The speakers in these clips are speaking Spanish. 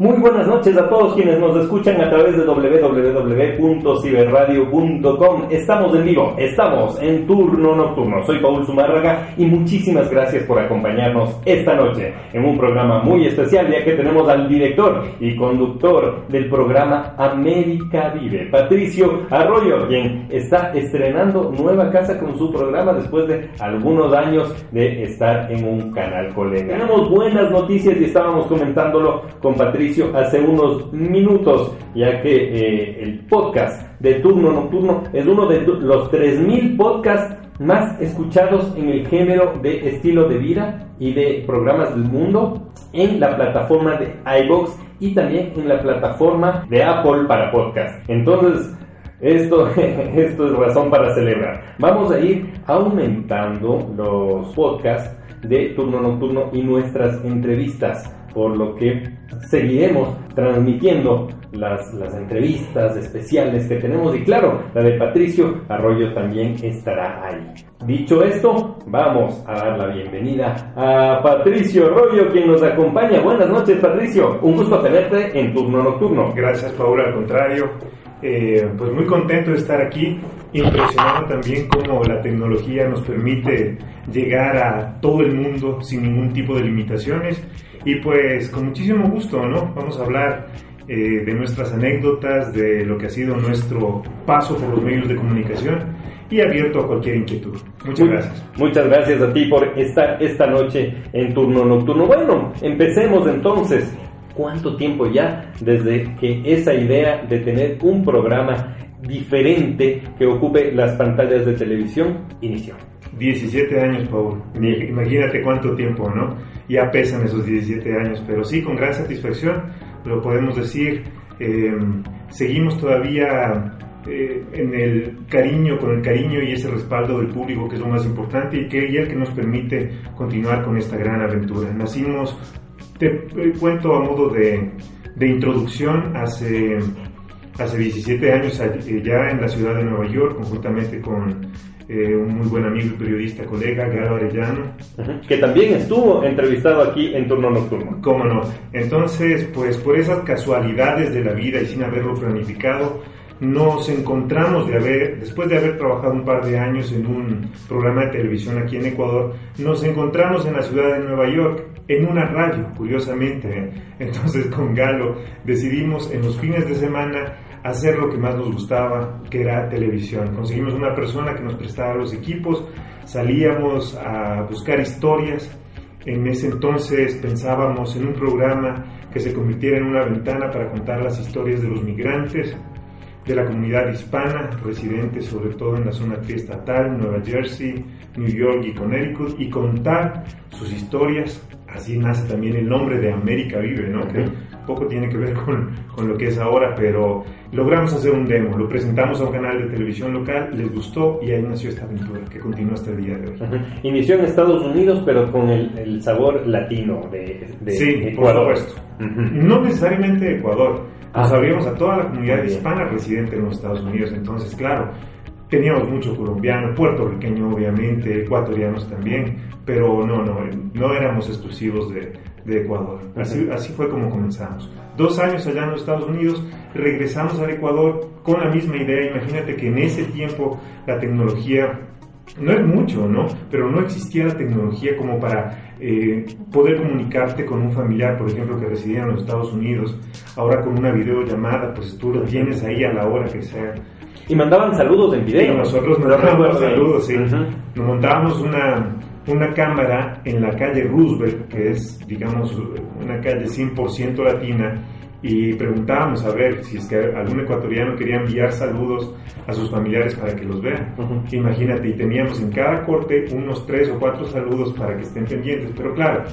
Muy buenas noches a todos quienes nos escuchan a través de www.ciberradio.com. Estamos en vivo, estamos en turno nocturno. Soy Paul Zumárraga y muchísimas gracias por acompañarnos esta noche en un programa muy especial ya que tenemos al director y conductor del programa América Vive, Patricio Arroyo, quien está estrenando nueva casa con su programa después de algunos años de estar en un canal colega. Tenemos buenas noticias y estábamos comentándolo con Patricio hace unos minutos, ya que eh, el podcast de Turno Nocturno es uno de los 3.000 podcasts más escuchados en el género de estilo de vida y de programas del mundo en la plataforma de iBox y también en la plataforma de Apple para podcast. Entonces, esto, esto es razón para celebrar. Vamos a ir aumentando los podcasts de turno nocturno y nuestras entrevistas, por lo que seguiremos transmitiendo las, las entrevistas especiales que tenemos y claro, la de Patricio Arroyo también estará ahí. Dicho esto, vamos a dar la bienvenida a Patricio Arroyo, quien nos acompaña. Buenas noches, Patricio. Un gusto tenerte en turno nocturno. Gracias, Paula, al contrario. Eh, pues muy contento de estar aquí, impresionado también cómo la tecnología nos permite llegar a todo el mundo sin ningún tipo de limitaciones y pues con muchísimo gusto, ¿no? Vamos a hablar eh, de nuestras anécdotas, de lo que ha sido nuestro paso por los medios de comunicación y abierto a cualquier inquietud. Muchas gracias. Muchas gracias a ti por estar esta noche en turno nocturno. Bueno, empecemos entonces. ¿Cuánto tiempo ya desde que esa idea de tener un programa diferente que ocupe las pantallas de televisión inició? 17 años, Paul. Imagínate cuánto tiempo, ¿no? Ya pesan esos 17 años, pero sí, con gran satisfacción, lo podemos decir. eh, seguimos todavía eh, en el cariño, con el cariño y ese respaldo del público, que es lo más importante y que y el que nos permite continuar con esta gran aventura. Nacimos, te eh, cuento a modo de, de introducción, hace hace 17 años eh, ya en la ciudad de Nueva York, conjuntamente con eh, un muy buen amigo y periodista, colega, Galo Arellano. Que también estuvo entrevistado aquí en turno nocturno. ¿Cómo no? Entonces, pues por esas casualidades de la vida y sin haberlo planificado, nos encontramos de haber, después de haber trabajado un par de años en un programa de televisión aquí en Ecuador, nos encontramos en la ciudad de Nueva York en una radio, curiosamente. ¿eh? Entonces con Galo decidimos en los fines de semana hacer lo que más nos gustaba, que era televisión. Conseguimos una persona que nos prestaba los equipos, salíamos a buscar historias, en ese entonces pensábamos en un programa que se convirtiera en una ventana para contar las historias de los migrantes, de la comunidad hispana, residentes sobre todo en la zona triestatal, Nueva Jersey, New York y Connecticut, y contar sus historias. Así nace también el nombre de América Vive, ¿no? Poco tiene que ver con, con lo que es ahora, pero logramos hacer un demo, lo presentamos a un canal de televisión local, les gustó y ahí nació esta aventura que continúa hasta el día de hoy. Ujú. Inició en Estados Unidos, pero con el, el sabor latino de, de Sí, por Ecuador. supuesto. Ujú. No necesariamente de Ecuador. Nos Ah. abrimos a toda la comunidad hispana residente en los Estados Unidos. Entonces, claro, teníamos mucho colombiano, puertorriqueño obviamente, ecuatorianos también, pero no, no, no éramos exclusivos de, de Ecuador. Así, así fue como comenzamos. Dos años allá en los Estados Unidos, regresamos al Ecuador con la misma idea. Imagínate que en ese tiempo la tecnología no es mucho, ¿no? Pero no existía la tecnología como para eh, poder comunicarte con un familiar, por ejemplo, que residía en los Estados Unidos. Ahora con una videollamada, pues tú lo tienes ahí a la hora que sea. Y mandaban saludos en Y video. nosotros mandábamos saludos, sí. Ujú. Nos montábamos una, una cámara en la calle Roosevelt, que es, digamos, una calle 100% latina, y preguntábamos a ver si es que algún ecuatoriano quería enviar saludos a sus familiares para que los vean. Ujú. Imagínate, y teníamos en cada corte unos tres o cuatro saludos para que estén pendientes, pero claro,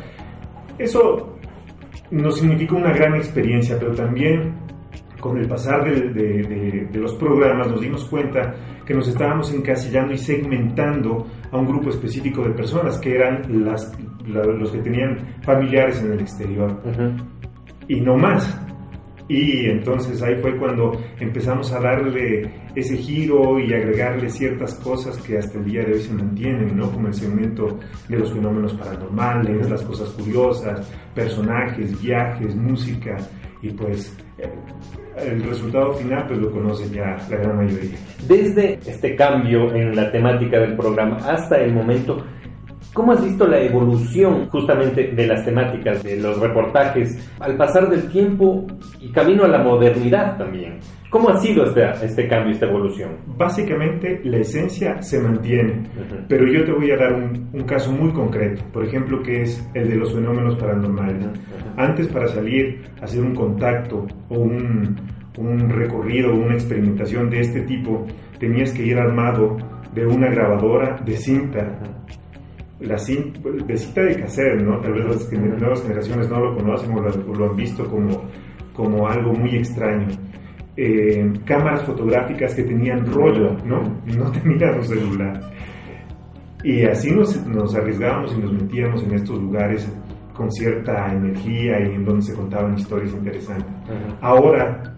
eso nos significó una gran experiencia, pero también con el pasar de, de, de, los programas nos dimos cuenta que nos estábamos encasillando y segmentando a un grupo específico de personas que eran las, la, los que tenían familiares en el exterior. Y no más. Y entonces ahí fue cuando empezamos a darle ese giro y agregarle ciertas cosas que hasta el día de hoy se mantienen, ¿no? Como el segmento de los fenómenos paranormales, las cosas curiosas, personajes, viajes, música y pues eh, el resultado final pues lo conoce ya la gran mayoría. Desde este cambio en la temática del programa hasta el momento, ¿Cómo has visto la evolución justamente de las temáticas, de los reportajes, al pasar del tiempo y camino a la modernidad también? ¿Cómo ha sido este, este cambio, esta evolución? Básicamente la esencia se mantiene, pero yo te voy a dar un, caso muy concreto, por ejemplo, que es el de los fenómenos paranormales. Antes para salir a hacer un contacto o un, un recorrido, una experimentación de este tipo, tenías que ir armado de una grabadora de cinta la cinta, de cita de cassette, ¿no? Tal vez las nuevas generaciones no lo conocen o lo, han visto como, como algo muy extraño. Eh, cámaras fotográficas que tenían rollo, ¿no? No tenían un celular. Y así nos, nos, arriesgábamos y nos metíamos en estos lugares con cierta energía y en donde se contaban historias interesantes. Ahora,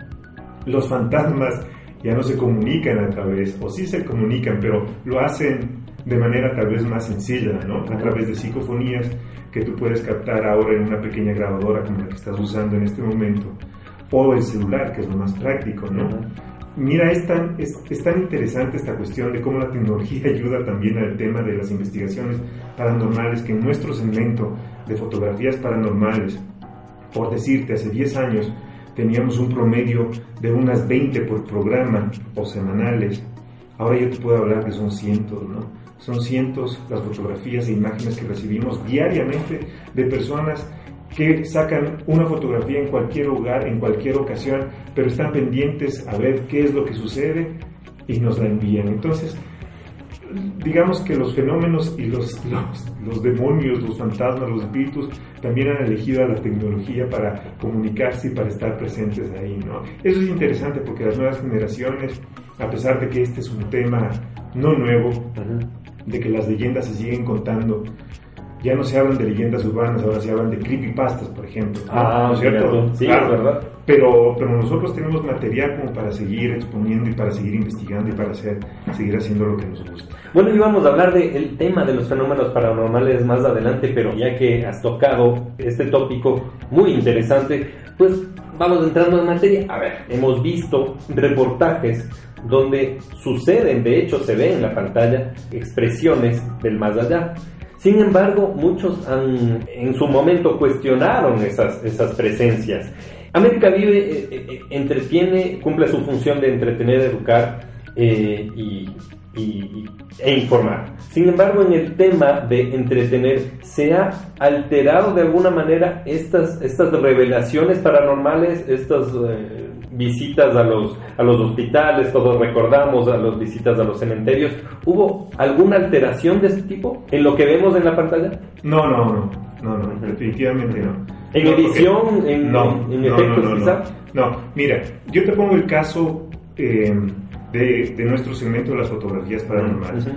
los fantasmas ya no se comunican a través, o sí se comunican, pero lo hacen de manera tal vez más sencilla, ¿no? A través de psicofonías que tú puedes captar ahora en una pequeña grabadora como la que estás usando en este momento, o el celular, que es lo más práctico, ¿no? Mira, es tan, es, es tan interesante esta cuestión de cómo la tecnología ayuda también al tema de las investigaciones paranormales, que en nuestro segmento de fotografías paranormales, por decirte, hace 10 años, teníamos un promedio de unas 20 por programa o semanales. Ahora yo te puedo hablar que son cientos, ¿no? Son cientos las fotografías e imágenes que recibimos diariamente de personas que sacan una fotografía en cualquier lugar, en cualquier ocasión, pero están pendientes a ver qué es lo que sucede y nos la envían. Entonces, digamos que los fenómenos y los, los, demonios, los fantasmas, los espíritus, también han elegido a la tecnología para comunicarse y para estar presentes ahí, ¿no? Eso es interesante porque las nuevas generaciones, a pesar de que este es un tema no nuevo, de que las leyendas se siguen contando. Ya no se hablan de leyendas urbanas, ahora se hablan de creepypastas, por ejemplo. Ah, ¿no es cierto? Sí, claro, verdad. Pero, pero nosotros tenemos material como para seguir exponiendo y para seguir investigando y para hacer, seguir haciendo lo que nos gusta. Bueno, íbamos a hablar del tema de los fenómenos paranormales más adelante, pero ya que has tocado este tópico muy interesante, pues vamos entrando en materia. A ver, hemos visto reportajes donde suceden, de hecho se ve en la pantalla, expresiones del más allá. Sin embargo, muchos han, en su momento cuestionaron esas, esas presencias. América Vive eh, eh, eh, entretiene, cumple su función de entretener, educar y, e informar. Sin embargo, en el tema de entretener, ¿se ha alterado de alguna manera estas, estas revelaciones paranormales, estas visitas a los, a los hospitales, todos recordamos a las visitas a los cementerios. ¿Hubo alguna alteración de este tipo en lo que vemos en la pantalla? No, no, no, no, no definitivamente no. ¿En edición? ¿En, no, en, efectos no, quizá? No, mira, yo te pongo el caso eh, de, de, nuestro segmento de las fotografías paranormales.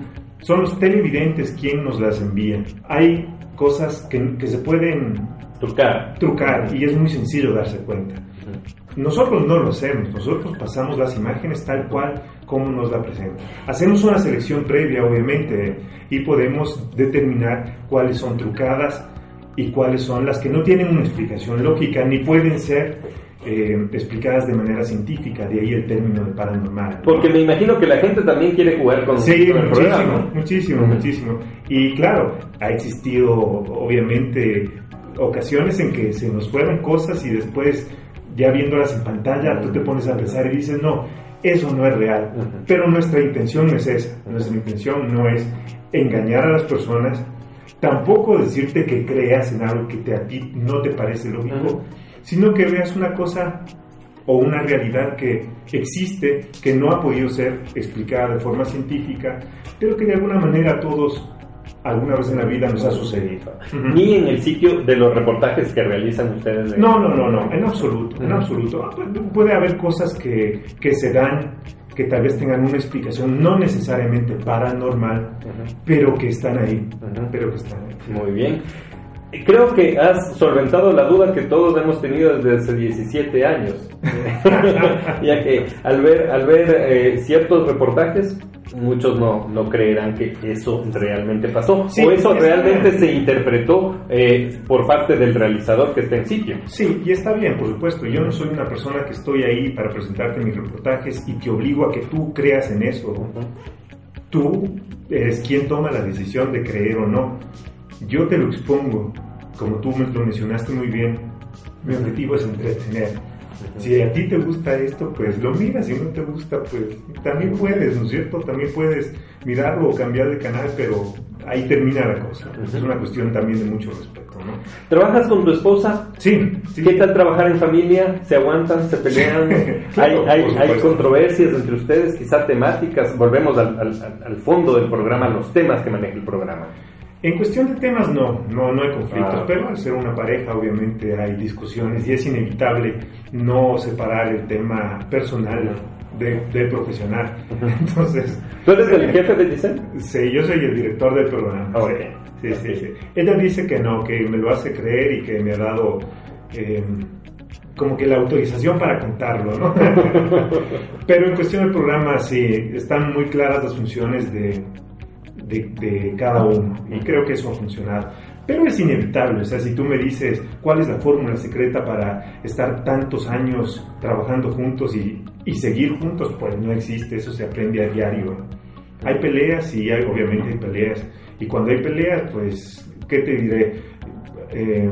Son los televidentes quien nos las envían. Hay cosas que, que se pueden trucar. trucar y es muy sencillo darse cuenta. Nosotros no lo hacemos, nosotros pasamos las imágenes tal cual como nos la presentan. Hacemos una selección previa, obviamente, y podemos determinar cuáles son trucadas y cuáles son las que no tienen una explicación lógica ni pueden ser eh, explicadas de manera científica, de ahí el término de paranormal. Porque me imagino que la gente también quiere jugar con, sí, el muchísimo, muchísimo, muchísimo. Y claro, ha existido obviamente ocasiones en que se nos fueron cosas y después ya viéndolas en pantalla, tú te pones a pensar y dices, no, eso no es real. Pero nuestra intención no es esa. Nuestra intención no es engañar a las personas, tampoco decirte que creas en algo que te, a ti no te parece lógico, sino que veas una cosa o una realidad que existe, que no ha podido ser explicada de forma científica, pero que de alguna manera todos alguna vez en la vida nos ha sucedido. Ni en el sitio de los reportajes que realizan ustedes. de- No, no, no, no, en absoluto, en absoluto. Puede haber cosas que, que se dan que tal vez tengan una explicación no necesariamente paranormal, Ujú. pero que están ahí, pero que están ahí. Muy bien. Creo que has solventado la duda que todos hemos tenido desde hace 17 años. ya que al ver, al ver eh, ciertos reportajes, muchos no, no creerán que eso realmente pasó. Sí, o eso realmente bien. se interpretó eh, por parte del realizador que está en sitio. Sí, y está bien, por supuesto. Yo no soy una persona que estoy ahí para presentarte mis reportajes y te obligo a que tú creas en eso. Tú eres quien toma la decisión de creer o no. Yo te lo expongo, como tú lo mencionaste muy bien. Mi objetivo es entretener. Si a ti te gusta esto, pues lo miras. Si no te gusta, pues también puedes, ¿no es cierto? También puedes mirarlo o cambiar de canal, pero ahí termina la cosa. Es una cuestión también de mucho respeto, ¿no? ¿Trabajas con tu esposa? Sí, sí. ¿Qué tal trabajar en familia? ¿Se aguantan? ¿Se pelean? Claro, ¿Hay, hay, hay controversias entre ustedes? Quizá temáticas. Volvemos al, al- al- al fondo del programa, los temas que maneja el programa. En cuestión de temas no, no, no hay conflictos, Ah. pero al ser una pareja obviamente hay discusiones y es inevitable no separar el tema personal de, del profesional. Entonces, ¿Tú eres el jefe de Giselle? sí, yo soy el director del programa. Ah, ok. Sí, sí, sí. Ella dice que no, que me lo hace creer y que me ha dado eh, como que la autorización para contarlo, ¿no? Pero en cuestión del programa sí, están muy claras las funciones de, de, de cada uno y creo que eso ha funcionado. Pero es inevitable, o sea, si tú me dices cuál es la fórmula secreta para estar tantos años trabajando juntos y, y seguir juntos, pues no existe, eso se aprende a diario. Hay peleas y hay, obviamente hay peleas. Y cuando hay peleas, pues, ¿qué te diré? Eh,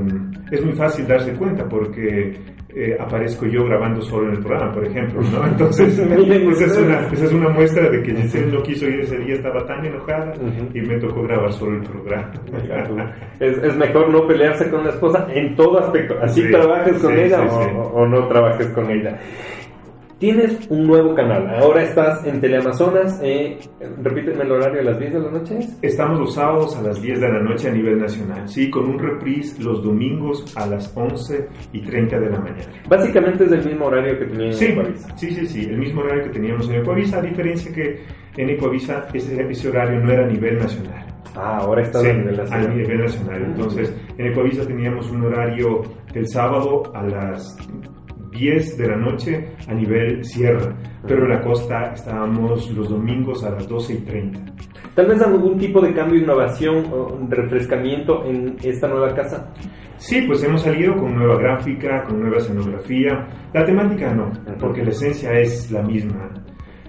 es muy fácil darse cuenta porque eh, aparezco yo grabando solo en el programa, por ejemplo, ¿no? Entonces, esa es, ustedes. una, esa es una muestra de que Giselle no quiso ir ese día, estaba tan enojada Ujú. y me tocó grabar solo el programa. Es, es mejor no pelearse con la esposa en todo aspecto. Así Sí, trabajes con sí, ella sí. o- o no trabajes con ella. Tienes un nuevo canal. Ahora estás en Teleamazonas. Eh, repíteme el horario a las 10 de la noche. Estamos los sábados a las 10 de la noche a nivel nacional, sí, con un reprise los domingos a las 11 y 30 de la mañana. Básicamente es el mismo horario que tenía en Sí, Ecuavisa. sí, sí, sí, el mismo horario que teníamos en Ecuavisa, a diferencia que en Ecuavisa ese, ese horario no era a nivel nacional. Ah, ahora estás Sí, en el a nivel nacional. Entonces, en Ecuavisa teníamos un horario del sábado a las 10 de la noche a nivel sierra, pero en la costa estábamos los domingos a las 12 y 30. Tal vez algún tipo de cambio, innovación o refrescamiento en esta nueva casa. Sí, pues hemos salido con nueva gráfica, con nueva escenografía. La temática no, porque la esencia es la misma.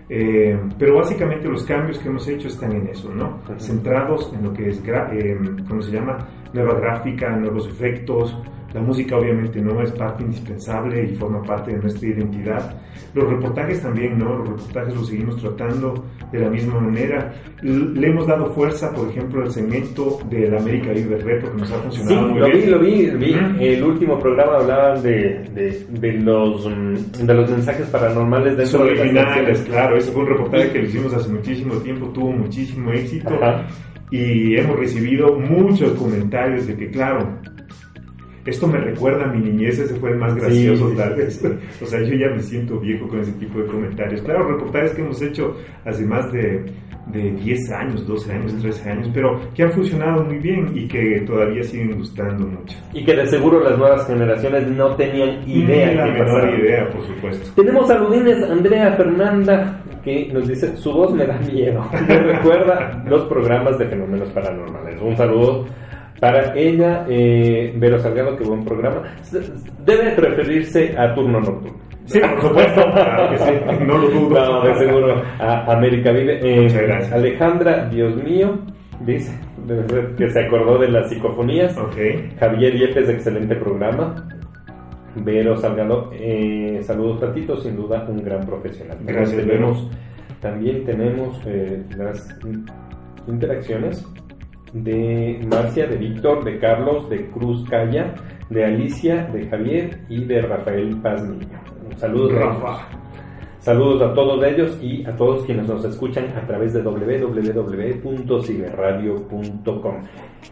Eh, pero básicamente los cambios que hemos hecho están en eso, ¿no? Centrados en lo que es, eh, ¿cómo se llama? Nueva gráfica, nuevos efectos. La música obviamente no es parte indispensable y forma parte de nuestra identidad. Los reportajes también, ¿no? Los reportajes los seguimos tratando de la misma manera. Le hemos dado fuerza, por ejemplo, al segmento del América Vive Retro que nos ha Sí, funcionado muy lo vi, lo vi, vi. El último programa hablaban de, de, de los, mm, de los mensajes paranormales dentro de las canciones. claro, ese fue un reportaje que lo hicimos hace muchísimo tiempo, tuvo muchísimo éxito Ajá. y hemos recibido muchos comentarios de que, claro, esto me recuerda a mi niñez, ese fue el más gracioso sí, tal sí, vez. O sea, yo ya me siento viejo con ese tipo de comentarios. Claro, reportajes que hemos hecho hace más de, de 10 años, 12 años, 13 años, pero que han funcionado muy bien y que todavía siguen gustando mucho. Y que de seguro las nuevas generaciones no tenían idea Ni la qué menor pasaba. idea, por supuesto. Tenemos saludines Andrea Fernanda que nos dice su voz me da miedo. Me recuerda los programas de fenómenos paranormales. Un saludo para ella, eh, Vero Salgado, que buen programa. Debe referirse a turno nocturno. Sí, por supuesto, claro que sí, no lo dudo. No, de seguro. A América Vive. Eh, Muchas gracias. Alejandra, Dios mío, dice que se acordó de las psicofonías. Ok. Javier Yepes, excelente programa. Vero Salgado, eh, saludos Tatito, sin duda un gran profesional. Gracias, tenemos, también tenemos eh, las interacciones de Marcia, de Víctor, de Carlos, de Cruz Calla, de Alicia, de Javier y de Rafael Paz Niño. Saludos. Rafa. Saludos a todos ellos y a todos quienes nos escuchan a través de www.ciberradio.com.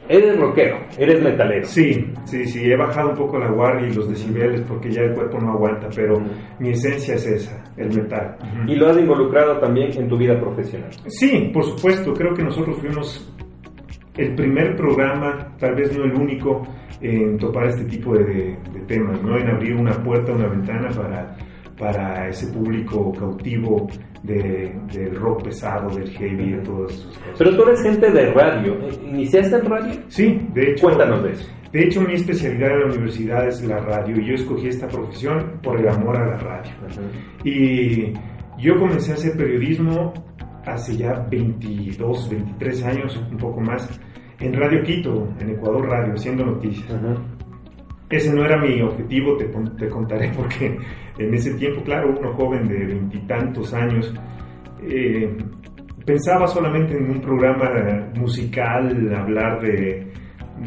Eres rockero, eres metalero. Sí, sí, sí, he bajado un poco la guardia y los decibeles porque ya el cuerpo no aguanta, pero mi esencia es esa, el metal. Y lo has involucrado también en tu vida profesional. Sí, por supuesto, creo que nosotros fuimos el primer programa, tal vez no el único, en topar este tipo de, de temas, ¿no? En abrir una puerta, una ventana para, para ese público cautivo de, del rock pesado, del heavy, de todas esas cosas. Pero tú eres gente de radio. ¿Iniciaste en radio? Sí, de hecho. Cuéntanos de eso. De hecho, mi especialidad en la universidad es la radio y yo escogí esta profesión por el amor a la radio. Y yo comencé a hacer periodismo hace ya 22, 23 años, un poco más, en Radio Quito, en Ecuador Radio, haciendo noticias. Ese no era mi objetivo, te, te contaré, porque en ese tiempo, claro, uno joven de veintitantos años, eh, pensaba solamente en un programa musical, hablar de,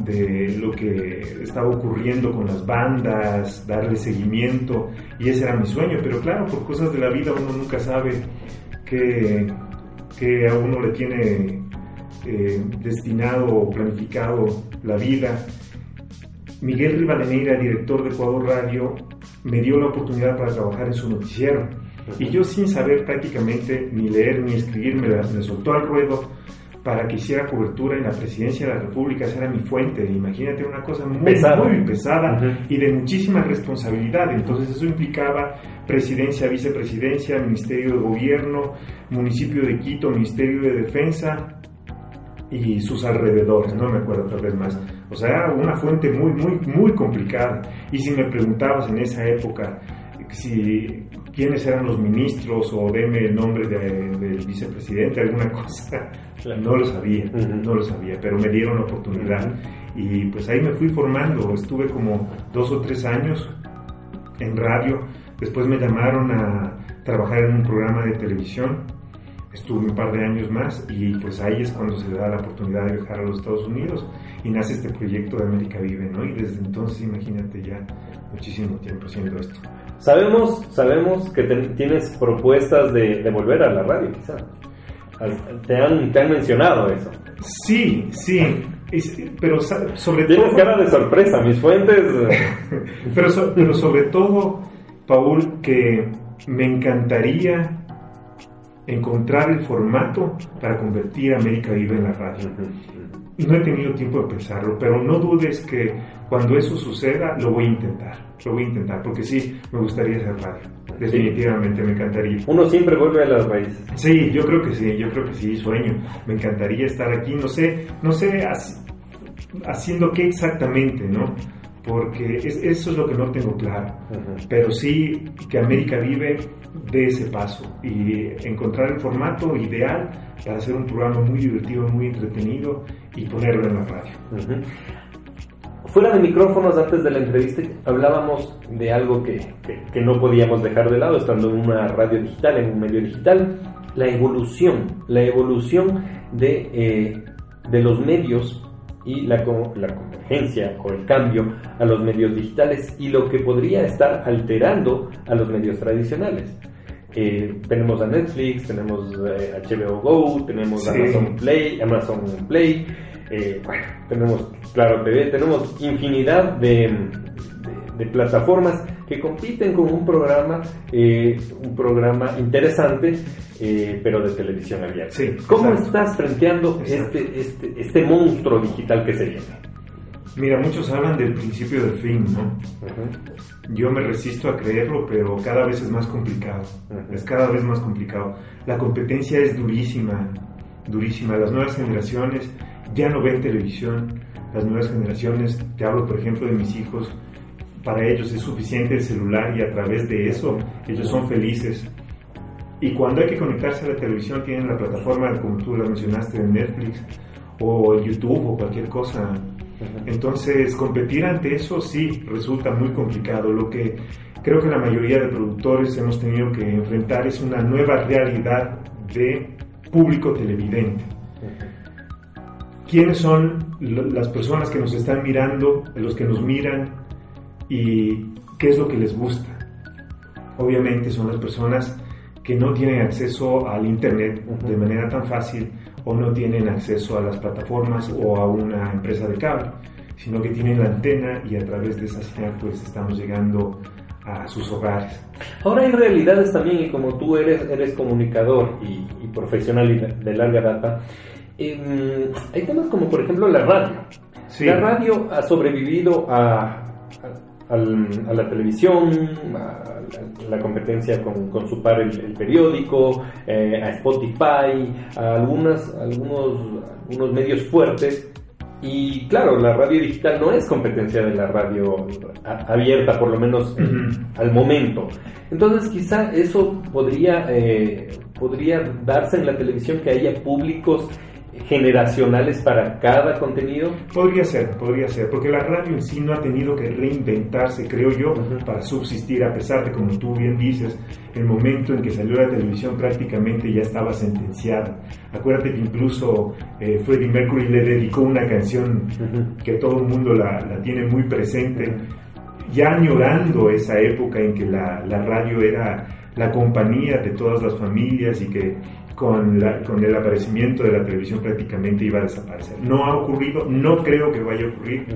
de lo que estaba ocurriendo con las bandas, darle seguimiento, y ese era mi sueño, pero claro, por cosas de la vida uno nunca sabe que, que a uno le tiene eh, destinado o planificado la vida. Miguel Rivadeneira, director de Ecuador Radio, me dio la oportunidad para trabajar en su noticiero. Y yo sin saber prácticamente ni leer ni escribir, me, la- me soltó al ruedo para que hiciera cobertura en la presidencia de la República. Esa era mi fuente. Imagínate una cosa muy Pesada. muy pesada Ujú. y de muchísima responsabilidad. Entonces eso implicaba presidencia, vicepresidencia, ministerio de gobierno, municipio de Quito, ministerio de defensa y sus alrededores, no me acuerdo tal vez más. O sea, una fuente muy, muy, muy complicada. Y si me preguntabas en esa época si quiénes eran los ministros o deme el nombre de- del vicepresidente, alguna cosa, no lo sabía, Ujú. no lo sabía, pero me dieron la oportunidad. Y pues ahí me fui formando, estuve como dos o tres años en radio, después me llamaron a trabajar en un programa de televisión, estuve un par de años más y pues ahí es cuando se da la oportunidad de viajar a los Estados Unidos y nace este proyecto de América Vive, ¿no? Y desde entonces imagínate ya muchísimo tiempo haciendo esto. Sabemos, sabemos que ten- tienes propuestas de, de volver a la radio, quizá. Te han, te han mencionado eso. Sí, sí, pero sobre todo... Tienes cara de sorpresa, mis fuentes. eh, Pero, so- pero sobre todo, Paul, que me encantaría encontrar el formato para convertir a América Vive en la radio. No he tenido tiempo de pensarlo, pero no dudes que cuando eso suceda lo voy a intentar. Lo voy a intentar, porque sí, me gustaría hacer radio. Definitivamente, me encantaría. Uno siempre vuelve a las raíces. Sí, yo creo que sí, yo creo que sí, sueño. Me encantaría estar aquí, no sé, no sé haci- haciendo qué exactamente, ¿no? Porque es- eso es lo que no tengo claro. Ujú. Pero sí que América vive de ese paso y encontrar el formato ideal para hacer un programa muy divertido, muy entretenido y ponerlo en la radio. Fuera de micrófonos, antes de la entrevista, hablábamos de algo que, que- que no podíamos dejar de lado, estando en una radio digital, en un medio digital, la evolución, la evolución de, eh, de los medios y la, la convergencia o el cambio a los medios digitales y lo que podría estar alterando a los medios tradicionales. Eh, tenemos a Netflix, tenemos eh, HBO Go, tenemos Sí. Amazon Play, Amazon Play, eh, bueno, tenemos Claro TV, tenemos infinidad de, de- plataformas que compiten con un programa, eh, un programa interesante, eh, pero de televisión abierta. Sí, ¿Cómo exacto. estás frenteando Exacto. este, este, este monstruo digital que se viene? Mira, muchos hablan del principio del fin, ¿no? Yo me resisto a creerlo, pero cada vez es más complicado. Ujú. Es cada vez más complicado. La competencia es durísima, durísima. Las nuevas generaciones ya no ven televisión. Las nuevas generaciones, te hablo por ejemplo de mis hijos, para ellos es suficiente el celular y a través de eso ellos son felices. Y cuando hay que conectarse a la televisión tienen la plataforma, como tú la mencionaste, de Netflix o YouTube o cualquier cosa. Entonces, competir ante eso sí resulta muy complicado. Lo que creo que la mayoría de productores hemos tenido que enfrentar es una nueva realidad de público televidente. ¿Quiénes son las personas que nos están mirando, los que nos miran y qué es lo que les gusta? Obviamente son las personas que no tienen acceso al Internet de manera tan fácil o no tienen acceso a las plataformas o a una empresa de cable, sino que tienen la antena y a través de esa señal pues estamos llegando a sus hogares. Ahora hay realidades también y como tú eres, eres comunicador y, profesional y de, larga data, em, hay temas como por ejemplo la radio. La radio ha sobrevivido a, a, la televisión, a, la competencia con, su par el, periódico, eh, a Spotify, a algunas, algunos, algunos medios fuertes y claro, la radio digital no es competencia de la radio abierta, por lo menos al momento. Entonces quizá eso podría, eh, podría darse en la televisión que haya públicos generacionales para cada contenido? Podría ser, podría ser, porque la radio en sí no ha tenido que reinventarse, creo yo, para subsistir, a pesar de, como tú bien dices, el momento en que salió la televisión prácticamente ya estaba sentenciada. Acuérdate que incluso eh, Freddie Mercury le dedicó una canción que todo el mundo la, la, tiene muy presente, ya añorando esa época en que la, la radio era la compañía de todas las familias y que con, con el aparecimiento de la televisión prácticamente iba a desaparecer. No ha ocurrido, no creo que vaya a ocurrir.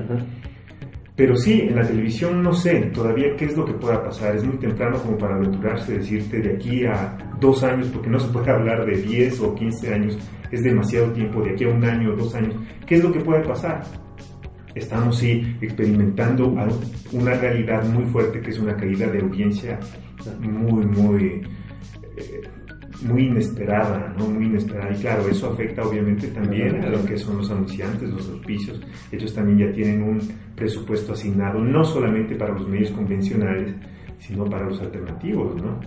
Pero sí, en la televisión no sé todavía qué es lo que pueda pasar. Es muy temprano como para aventurarse, decirte de aquí a dos años, porque no se puede hablar de 10 o 15 años, es demasiado tiempo, de aquí a un año o dos años. ¿Qué es lo que puede pasar? Estamos sí experimentando una realidad muy fuerte que es una caída de audiencia muy, muy eh, muy inesperada, ¿no? Muy inesperada. Y claro, eso afecta obviamente también a lo que son los anunciantes, los auspicios. Ellos también ya tienen un presupuesto asignado, no solamente para los medios convencionales, sino para los alternativos, ¿no?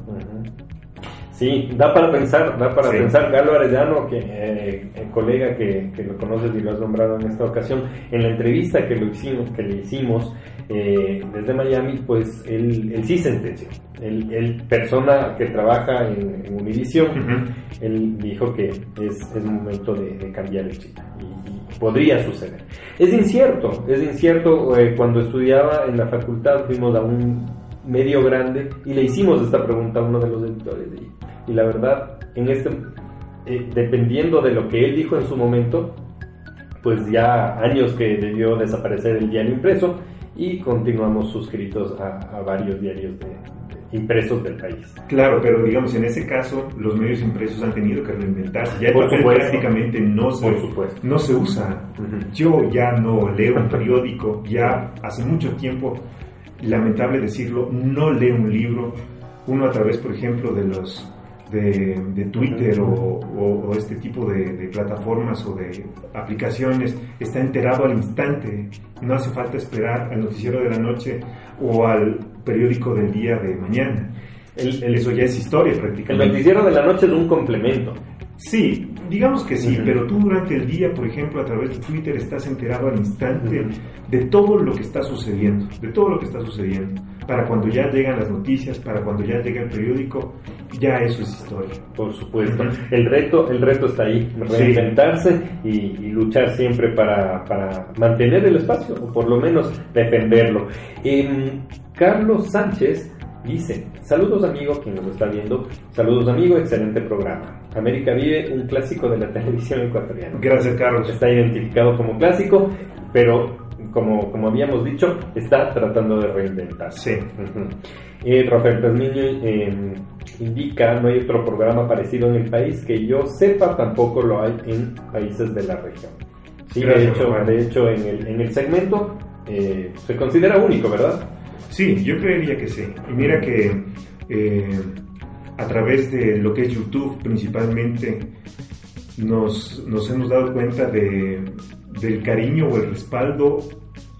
Sí, da para pensar, da para pensar. Galo Arellano, que, eh, el colega que, lo conoces y lo has nombrado en esta ocasión, en la entrevista que, lo hicimos, que le hicimos eh, desde Miami, pues él, él sí sentenció. Él, persona que trabaja en, en Univision, él dijo que es, es momento de, cambiar el chip y, podría suceder. Es incierto, es incierto. Eh, cuando estudiaba en la facultad fuimos a un medio grande y le hicimos esta pregunta a uno de los editores. Y, la verdad, en este, eh, dependiendo de lo que él dijo en su momento, pues ya años que debió desaparecer el diario impreso y continuamos suscritos a, varios diarios impresos del país. Claro, pero digamos, en ese caso, los medios impresos han tenido que reinventarse. Ya el prácticamente no se, no se usa. Yo ya no leo un periódico, ya hace mucho tiempo lamentable decirlo, no lee un libro, uno a través, por ejemplo, de los de, Twitter o, este tipo de, plataformas o de aplicaciones está enterado al instante. No hace falta esperar al noticiero de la noche o al periódico del día de mañana. El, Eso ya es historia prácticamente. El noticiero de la noche es un complemento. Sí, digamos que sí, pero tú durante el día, por ejemplo, a través de Twitter estás enterado al instante de todo lo que está sucediendo, de todo lo que está sucediendo. Para cuando ya llegan las noticias, para cuando ya llega el periódico, ya eso es historia. Por supuesto. El reto, el reto está ahí, reinventarse y, luchar siempre para, para, mantener el espacio, o por lo menos defenderlo. Em, Carlos Sánchez Dice, saludos amigo quien nos está viendo, saludos amigo, excelente programa. América vive un clásico de la televisión ecuatoriana. Gracias Carlos. Está identificado como clásico, pero como, como habíamos dicho, está tratando de reinventarse. Sí. Eh, Rafael Pazmiño em, indica, no hay otro programa parecido en el país que yo sepa, tampoco lo hay en países de la región. Sí, de hecho, de hecho en, el, en el segmento eh, se considera único, ¿verdad? Sí, yo creería que sí. Y mira que eh, a través de lo que es YouTube principalmente nos, hemos dado cuenta de, del cariño o el respaldo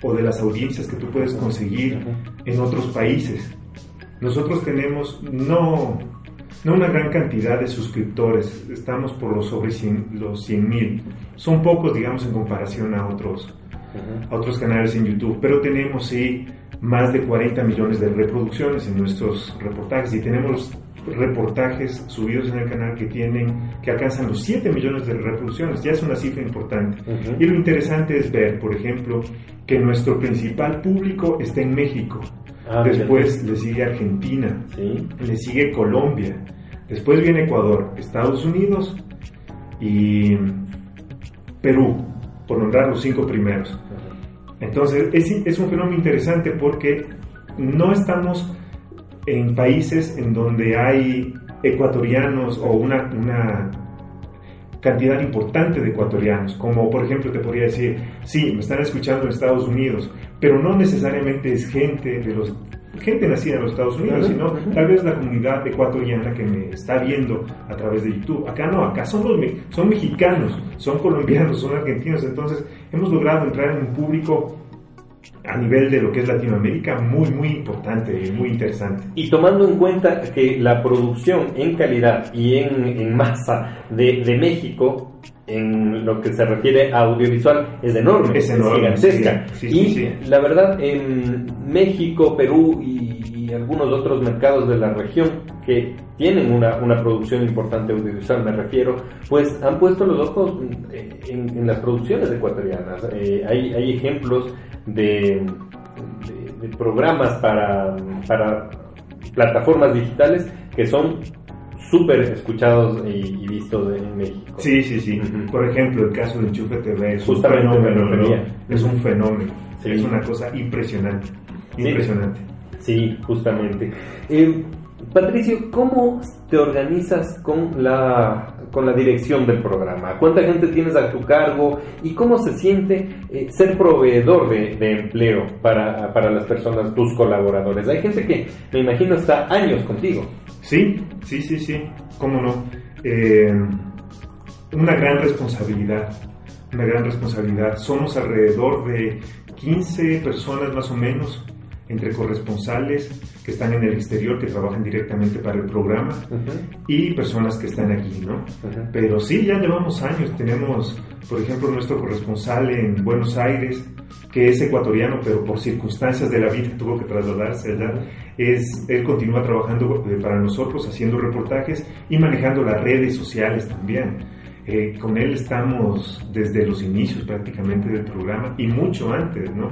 o de las audiencias que tú puedes conseguir en otros países. Nosotros tenemos no, no una gran cantidad de suscriptores, estamos por los sobre 100, los 100 mil. Son pocos, digamos, en comparación a otros, a otros canales en YouTube, pero tenemos sí más de 40 millones de reproducciones en nuestros reportajes y tenemos reportajes subidos en el canal que tienen que alcanzan los 7 millones de reproducciones. Ya es una cifra importante. Y lo interesante es ver por ejemplo que nuestro principal público está en México. Ah, después le sigue Argentina le sigue Colombia Después viene Ecuador, Estados Unidos y Perú, por nombrar los cinco primeros. Entonces, es, es un fenómeno interesante porque no estamos en países en donde hay ecuatorianos o una, una cantidad importante de ecuatorianos, como por ejemplo te podría decir, sí, me están escuchando en Estados Unidos, pero no necesariamente es gente de los gente nacida en los Estados Unidos, sino tal vez la comunidad ecuatoriana que me está viendo a través de YouTube. Acá no, acá son, los, son mexicanos, son colombianos, son argentinos, entonces hemos logrado entrar en un público a nivel de lo que es Latinoamérica muy, muy importante y muy interesante. Y tomando en cuenta que la producción en calidad y en, en masa de, de, México, en lo que se refiere a audiovisual, es enorme, es, enorme, gigantesca. Sí, sí, y sí, la verdad, en México, Perú y, y, algunos otros mercados de la región que tienen una, una producción importante audiovisual, me refiero, pues han puesto los ojos en, en las producciones ecuatorianas. Eh, hay, hay ejemplos de, de, de programas para, para, plataformas digitales que son súper escuchados y, y, vistos en México. Sí, sí, sí. Uh -huh. Por ejemplo, el caso de Enchufe TV es Justamente un fenómeno. ¿no? Es un fenómeno. Sí. Es una cosa impresionante. Impresionante. Sí, justamente. Eh, Patricio, ¿cómo te organizas con la, con la dirección del programa? ¿Cuánta gente tienes a tu cargo? ¿Y cómo se siente eh, ser proveedor de, de, empleo para, para las personas, tus colaboradores? Hay gente que me imagino está años contigo. Sí, sí, sí, sí, cómo no. Eh, una gran responsabilidad, una gran responsabilidad. Somos alrededor de 15 personas más o menos entre corresponsales que están en el exterior, que trabajan directamente para el programa, uh -huh. y personas que están aquí, ¿no? Uh -huh. Pero sí, ya llevamos años. Tenemos, por ejemplo, nuestro corresponsal en Buenos Aires, que es ecuatoriano, pero por circunstancias de la vida tuvo que trasladarse allá. Es, él continúa trabajando eh, para nosotros, haciendo reportajes y manejando las redes sociales también. Eh, con él estamos desde los inicios prácticamente del programa y mucho antes, ¿no?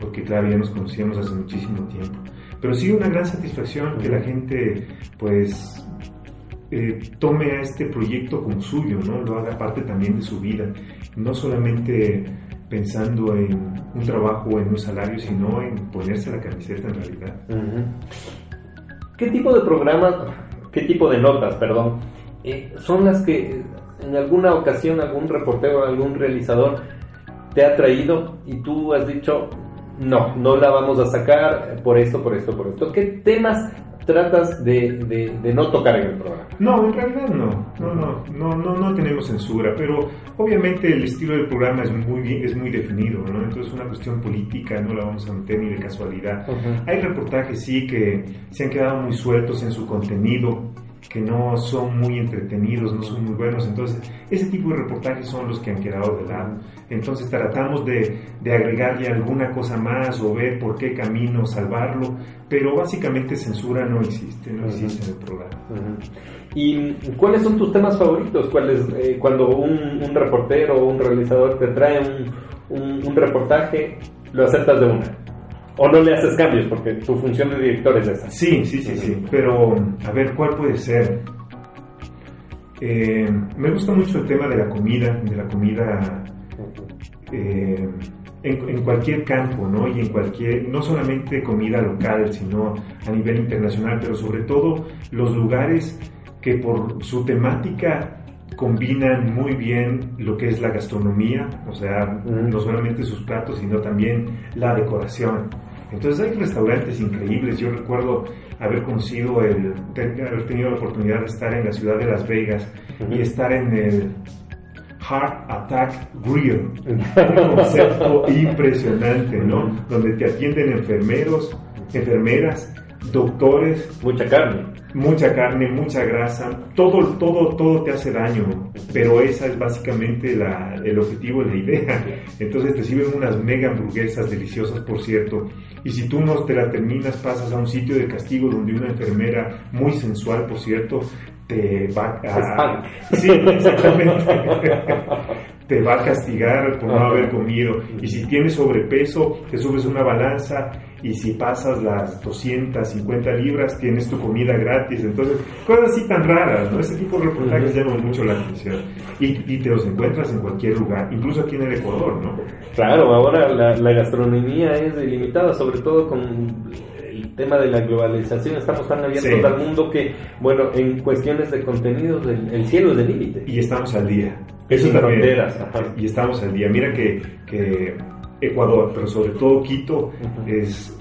porque claro, ya nos conocíamos hace muchísimo tiempo. Pero sí una gran satisfacción que la gente pues eh, tome a este proyecto como suyo, ¿no? Lo haga parte también de su vida, no solamente pensando en un trabajo o en un salario, sino en ponerse la camiseta en realidad. ¿Qué tipo de programas, qué tipo de notas, perdón, eh, son las que en alguna ocasión algún reportero, algún realizador te ha traído y tú has dicho, no, no la vamos a sacar por esto, por esto, por esto. ¿Qué temas tratas de, de, de, no tocar en el programa? No, en realidad no. No, no, no, no, no tenemos censura, pero obviamente el estilo del programa es muy es muy definido, ¿no? Entonces una cuestión política no la vamos a meter ni de casualidad. Uh -huh. Hay reportajes sí que se han quedado muy sueltos en su contenido que no son muy entretenidos, no son muy buenos. Entonces, ese tipo de reportajes son los que han quedado de lado. Entonces, tratamos de, de agregarle alguna cosa más o ver por qué camino salvarlo, pero básicamente censura no existe, no existe en el programa. ¿Y cuáles son tus temas favoritos? ¿Cuáles, eh, cuando un, un, reportero o un realizador te trae un, un, un reportaje, lo aceptas de una? ¿O no le haces cambios? Porque tu función de director es esa. Sí, sí, sí, sí. Pero, a ver, ¿cuál puede ser? Eh, me gusta mucho el tema de la comida, de la comida eh, en, en, cualquier campo, ¿no? Y en cualquier, no solamente comida local, sino a nivel internacional, pero sobre todo los lugares que por su temática combinan muy bien lo que es la gastronomía, o sea, mm. no solamente sus platos, sino también la decoración. Entonces hay restaurantes increíbles. Yo recuerdo haber conocido el, haber tenido la oportunidad de estar en la ciudad de Las Vegas y estar en el Heart Attack Grill, un concepto impresionante, ¿no? Donde te atienden enfermeros, enfermeras, doctores, mucha carne, mucha carne, mucha grasa, todo, todo, todo te hace daño, pero esa es básicamente la, el objetivo, la idea. Entonces te sirven unas mega hamburguesas deliciosas, por cierto, y si tú no te la terminas, pasas a un sitio de castigo donde una enfermera muy sensual, por cierto, te va a... Sí, exactamente. te va a castigar por no haber comido. Y si tienes sobrepeso, te subes una balanza y si pasas las 250 libras, tienes tu comida gratis. Entonces, cosas así tan raras, ¿no? Ese tipo de reportajes llaman mucho la atención. Y, y te los encuentras en cualquier lugar, incluso aquí en el Ecuador, ¿no? Claro, ahora la, la gastronomía es ilimitada, sobre todo con el tema de la globalización. Estamos tan abiertos Sí. al mundo que, bueno, en cuestiones de contenidos, el, el cielo es el límite. Y estamos al día. Sin también. fronteras, ajá. Y estamos al día. Mira que, que Ecuador, pero sobre todo Quito, es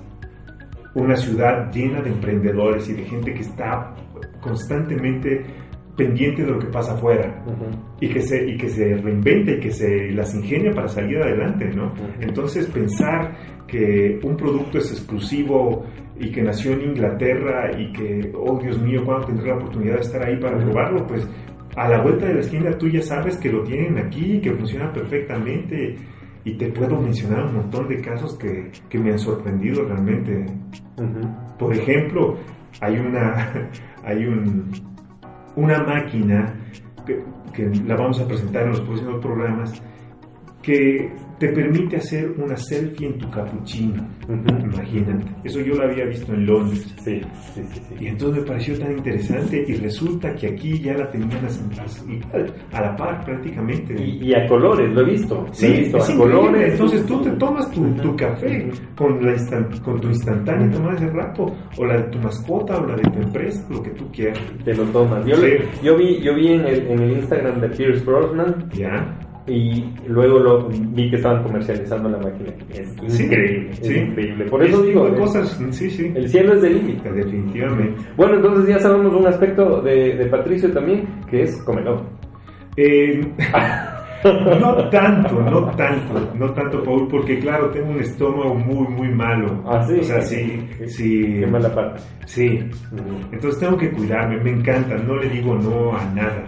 una ciudad llena de emprendedores y de gente que está constantemente pendiente de lo que pasa afuera y que se y que se reinventa y que se las ingenia para salir adelante, ¿no? Entonces pensar que un producto es exclusivo y que nació en Inglaterra y que oh Dios mío, ¿cuándo tendré la oportunidad de estar ahí para probarlo? Pues a la vuelta de la esquina tú ya sabes que lo tienen aquí, que funciona perfectamente y te puedo mencionar un montón de casos que, que me han sorprendido realmente. Por ejemplo, hay una, hay un, una máquina que, la vamos a presentar en los próximos programas que te permite hacer una selfie en tu capuchino. Imagínate. Eso yo lo había visto en Londres. Sí, sí, sí. sí. Y entonces me pareció tan interesante y resulta que aquí ya la tenían a, a la par prácticamente. Y, y a colores, lo he visto. lo he Sí, visto a colores. Entonces tú te tomas tu, tu café con, la instan- con tu instantánea tomada ese rato, o la de tu mascota, o la de tu empresa, lo que tú quieras. Te lo tomas. Yo, Sí. yo vi, yo vi en el, en el Instagram de Pierce Brosnan ¿Ya? Y luego lo vi que estaban comercializando la máquina. Es increíble, sí. es increíble. Por eso digo, de eh, cosas, sí, el cielo es del límite. Definitivamente. Bueno, entonces ya sabemos un aspecto de, de Patricio también, que es comelón. Eh, no tanto, no tanto, no tanto, Paul, porque claro, tengo un estómago muy, muy malo. Ah, sí. O sea, sí, sí. Qué mala parte. Sí. Entonces tengo que cuidarme, me encanta, no le digo no a nada.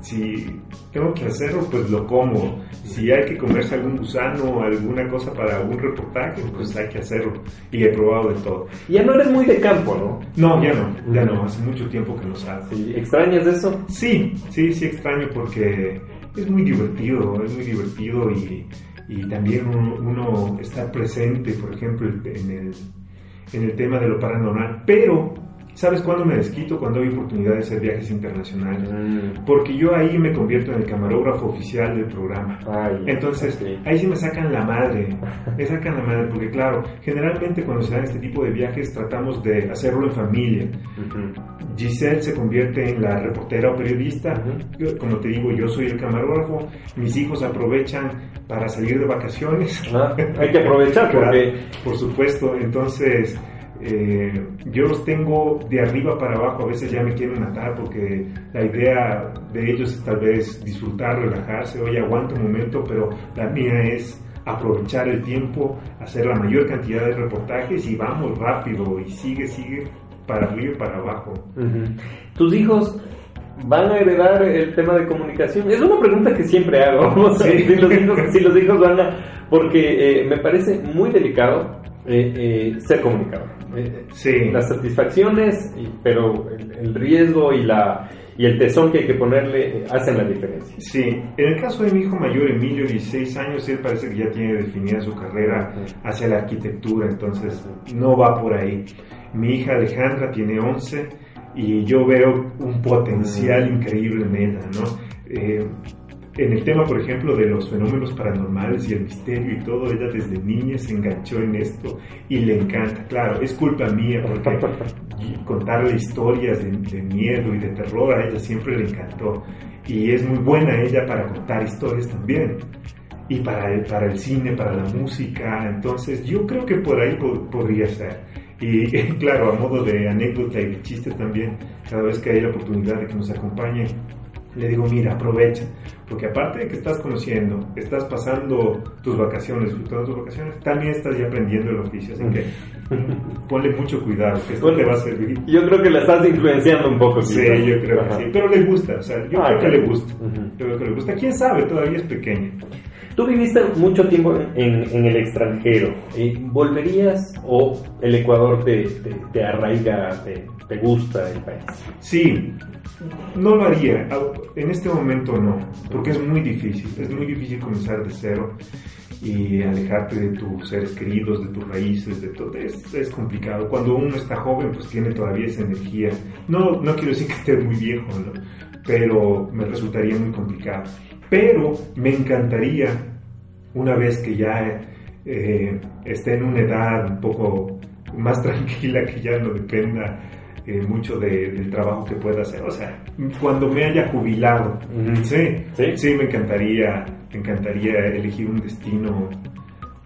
Si tengo que hacerlo, pues lo como. Si hay que comerse algún gusano o alguna cosa para algún reportaje, pues hay que hacerlo. Y he probado de todo. Ya no eres muy de campo, ¿no? No, ya no, ya no, hace mucho tiempo que no salgo. Sí, ¿Extrañas eso? Sí, sí, sí extraño porque es muy divertido, es muy divertido y, y también uno, uno estar presente, por ejemplo, en el, en el tema de lo paranormal. Pero, ¿sabes cuándo me desquito? Cuando hay oportunidad de hacer viajes internacionales. Mm. Porque yo ahí me convierto en el camarógrafo oficial del programa. Ay, Entonces, sí. ahí sí me sacan la madre, me sacan la madre, porque claro, generalmente cuando se dan este tipo de viajes tratamos de hacerlo en familia. Ujú. Giselle se convierte en la reportera o periodista. Ujú. Yo, como te digo, yo soy el camarógrafo. Mis hijos aprovechan para salir de vacaciones. Ah, hay que aprovechar porque por supuesto. Entonces, eh, yo los tengo de arriba para abajo. A veces ya me quieren matar porque la idea de ellos es tal vez disfrutar, relajarse. Oye, aguanta un momento, pero la mía es aprovechar el tiempo, hacer la mayor cantidad de reportajes y vamos rápido y sigue, sigue para arriba y para abajo. Ujú. tus hijos van a heredar el tema de comunicación. Es una pregunta que siempre hago. Sí. si, los hijos, si los hijos van a... Porque eh, me parece muy delicado eh, eh, ser comunicador. Eh, Sí. Las satisfacciones, y- pero el, el riesgo y, la, y el tesón que hay que ponerle eh, hacen la diferencia. Sí, en el caso de mi hijo mayor, Emilio, 16 años, él parece que ya tiene definida su carrera hacia la arquitectura, entonces no va por ahí. Mi hija Alejandra tiene 11 y yo veo un potencial increíble en ella, ¿no? En el tema, por ejemplo, de los fenómenos paranormales y el misterio y todo, ella desde niña se enganchó en esto y le encanta. Claro, es culpa mía porque contarle historias de, de miedo y de terror a ella siempre le encantó. Y es muy buena ella para contar historias también. Y para el, para el cine, para la música. Entonces yo creo que por ahí po- podría ser. Y claro, a modo de anécdota y de chiste también, cada vez que hay la oportunidad de que nos acompañe, le digo, mira, aprovecha, porque aparte de que estás conociendo, estás pasando tus vacaciones, disfrutando tus vacaciones, también estás ya aprendiendo el oficio, así que ponle mucho cuidado, que esto Ponle- te va a servir. Yo creo que la estás influenciando un poco. Sí, quizás. yo creo que Ajá. sí, pero le gusta, o sea, yo Ah, creo que le gusta, yo creo que le gusta. ¿Quién sabe? Todavía es pequeña. Tú viviste mucho tiempo en, en el extranjero. ¿Volverías o el Ecuador te, te, te arraiga, te, te gusta el país? Sí, no lo haría, en este momento no, porque es muy difícil, es muy difícil comenzar de cero y alejarte de tus seres queridos, de tus raíces, de todo, es, es complicado. Cuando uno está joven, pues tiene todavía esa energía. No, no quiero decir que esté muy viejo, ¿no? pero me resultaría muy complicado. Pero me encantaría, una vez que ya eh, esté en una edad un poco más tranquila, que ya no dependa eh, mucho de- del trabajo que pueda hacer. O sea, cuando me haya jubilado, sí, Sí. sí, me encantaría, me encantaría elegir un destino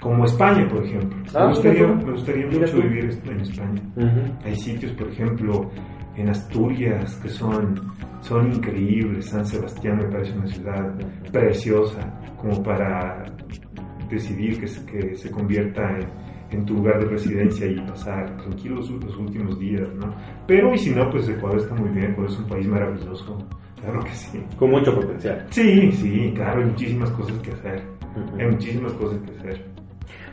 como España, por ejemplo. Ah, me gustaría, mira tú. me gustaría mucho tú. vivir en España. Hay sitios, por ejemplo, en Asturias que son, son increíbles. San Sebastián me parece una ciudad preciosa como para decidir que se, que se convierta en, en tu lugar de residencia y pasar tranquilos los últimos días, ¿no? Pero y si no, pues Ecuador está muy bien, Ecuador es un país maravilloso, claro que sí. Con mucho potencial. Sí, sí, claro, hay muchísimas cosas que hacer, hay muchísimas cosas que hacer.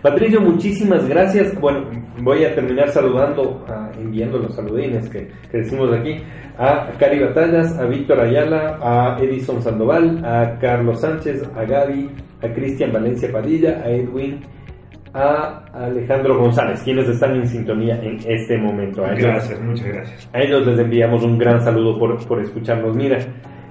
Patricio, muchísimas gracias. Bueno, voy a terminar saludando, ah, enviando los saludines que, que decimos aquí, a Cari Batallas, a Víctor Ayala, a Edison Sandoval, a Carlos Sánchez, a Gaby, a Cristian Valencia Padilla, a Edwin, a Alejandro González, quienes están en sintonía en este momento. A ellos, Gracias, muchas gracias. a ellos les enviamos un gran saludo por, por escucharnos. Mira,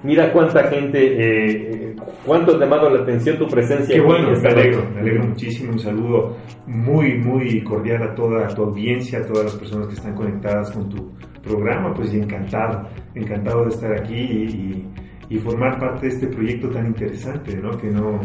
mira cuánta gente, eh, cuánto ha llamado la atención tu presencia Qué bueno, me esta alegro, me alegro muchísimo. Un saludo muy, muy cordial a toda tu audiencia, a todas las personas que están conectadas con tu programa. Pues y encantado, encantado de estar aquí y, y- y formar parte de este proyecto tan interesante, ¿no? Que no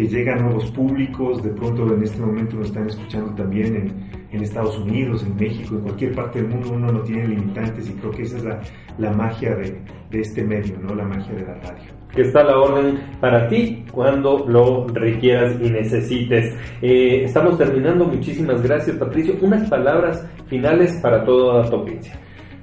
que llega a nuevos públicos, de pronto en este momento nos están escuchando también en, en Estados Unidos, en México, en cualquier parte del mundo uno no tiene limitantes y creo que esa es la, la magia de, de este medio, ¿no? La magia de la radio. que está a la orden para ti cuando lo requieras y necesites. Eh, estamos terminando, muchísimas gracias Patricio. Unas palabras finales para toda tu audiencia.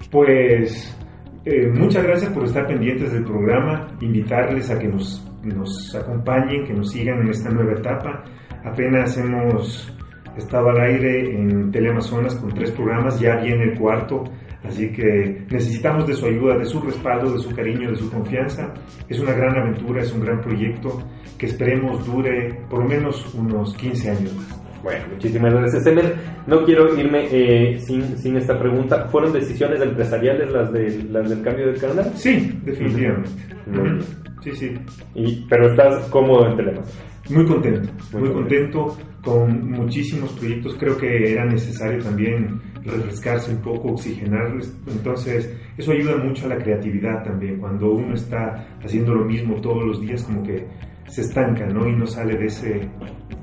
Pues eh, muchas gracias por estar pendientes del programa, invitarles a que nos, nos acompañen, que nos sigan en esta nueva etapa. Apenas hemos estado al aire en Teleamazonas con tres programas, ya viene el cuarto, así que necesitamos de su ayuda, de su respaldo, de su cariño, de su confianza. Es una gran aventura, es un gran proyecto que esperemos dure por lo menos unos 15 años más. Bueno, muchísimas gracias, Emer. No quiero irme eh, sin, sin esta pregunta. ¿Fueron decisiones empresariales las, de, las del cambio del canal? Sí, definitivamente. Muy bien. Sí, sí. Y, pero estás cómodo en Telemas. Muy contento, Muy muy, contento. contento con muchísimos proyectos. Creo que era necesario también refrescarse un poco, oxigenarles. Entonces, eso ayuda mucho a la creatividad también. Cuando uno está haciendo lo mismo todos los días, como que se estanca, ¿no? Y no sale de ese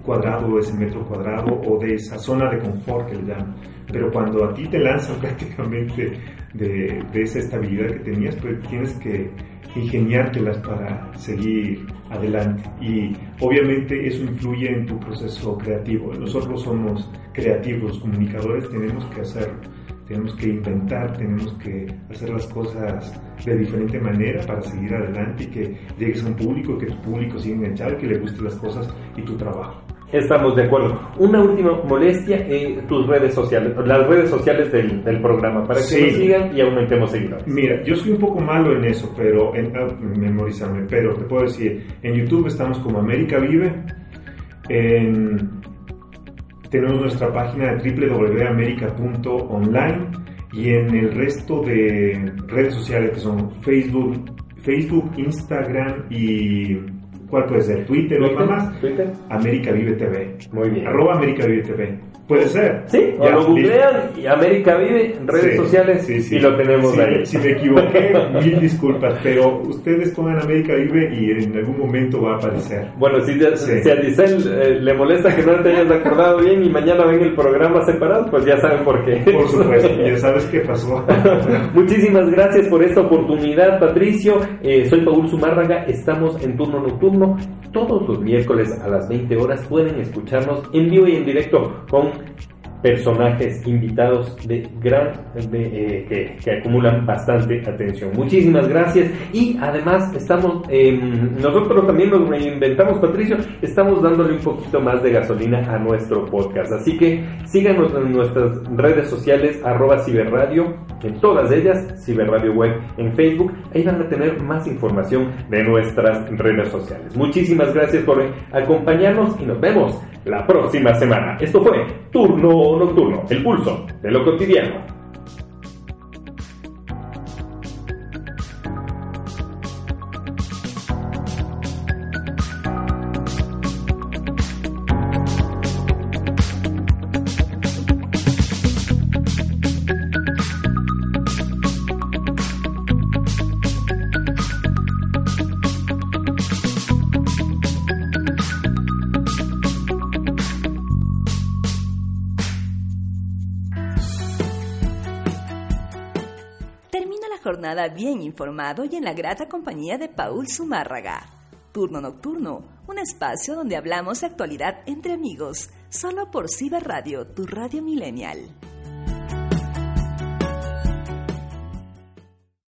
cuadrado, de ese metro cuadrado o de esa zona de confort que le llaman. Pero cuando a ti te lanzan prácticamente de, esa estabilidad que tenías, pues tienes que ingeniártelas para seguir adelante. Y obviamente eso influye en tu proceso creativo. Nosotros somos creativos, comunicadores, tenemos que hacerlo. Tenemos que inventar, tenemos que hacer las cosas de diferente manera para seguir adelante y que llegues a un público, que tu público siga enganchado, que le gusten las cosas y tu trabajo. Estamos de acuerdo. Una última molestia, eh, tus redes sociales, las redes sociales del, del programa, para que Sí. nos sigan y aumentemos seguidores. Mira, yo soy un poco malo en eso, pero en ah, memorizarme, pero te puedo decir, en YouTube estamos como América Vive, en- tenemos nuestra página de www.america.online y en el resto de redes sociales que son Facebook, Facebook, Instagram y ¿cuál puede ser? Twitter o Twitter, más. Twitter. América Vive TV. Muy bien. Arroba América Vive TV. Puede ser. Sí, o Ya, lo listo. googlean y América Vive en redes Sí, sociales sí, sí. y lo tenemos ahí. Si me equivoqué, mil disculpas, pero ustedes pongan América Vive y en algún momento va a aparecer. Bueno, si, si a Giselle eh, le molesta que no te hayas acordado bien y mañana ven el programa separado, pues ya saben por qué. Por supuesto, ya sabes qué pasó. Muchísimas gracias por esta oportunidad, Patricio. Eh, soy Paul Zumárraga, estamos en turno nocturno. Todos los miércoles a las 20 horas pueden escucharnos en vivo y en directo con Bye. Personajes invitados de gran de, eh, que, acumulan bastante atención. Muchísimas gracias y además estamos em, nosotros también nos reinventamos Patricio, estamos dándole un poquito más de gasolina a nuestro podcast. Así que síganos en nuestras redes sociales arroba ciberradio, en todas ellas, ciberradio web en Facebook, ahí van a tener más información de nuestras redes sociales. Muchísimas gracias por acompañarnos y nos vemos la próxima semana. Esto fue Turno Nocturno, el pulso de lo cotidiano. Bien informado y en la grata compañía de Paul Zumárraga. Turno Nocturno, un espacio donde hablamos de actualidad entre amigos, solo por Ciber Radio, tu radio millennial.